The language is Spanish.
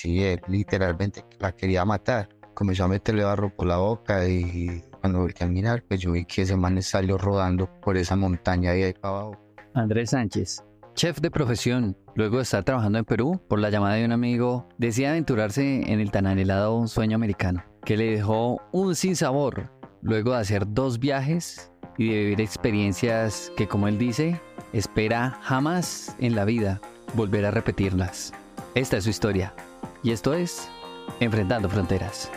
Sí, él literalmente la quería matar. Comenzó a meterle barro por la boca y cuando volví a mirar, pues yo vi que ese man salió rodando por esa montaña ahí para abajo. Andrés Sánchez, chef de profesión, luego de estar trabajando en Perú, por la llamada de un amigo, decide aventurarse en el tan anhelado sueño americano, que le dejó un sinsabor luego de hacer dos viajes y de vivir experiencias que, como él dice, espera jamás en la vida volver a repetirlas. Esta es su historia y esto es Enfrentando Fronteras.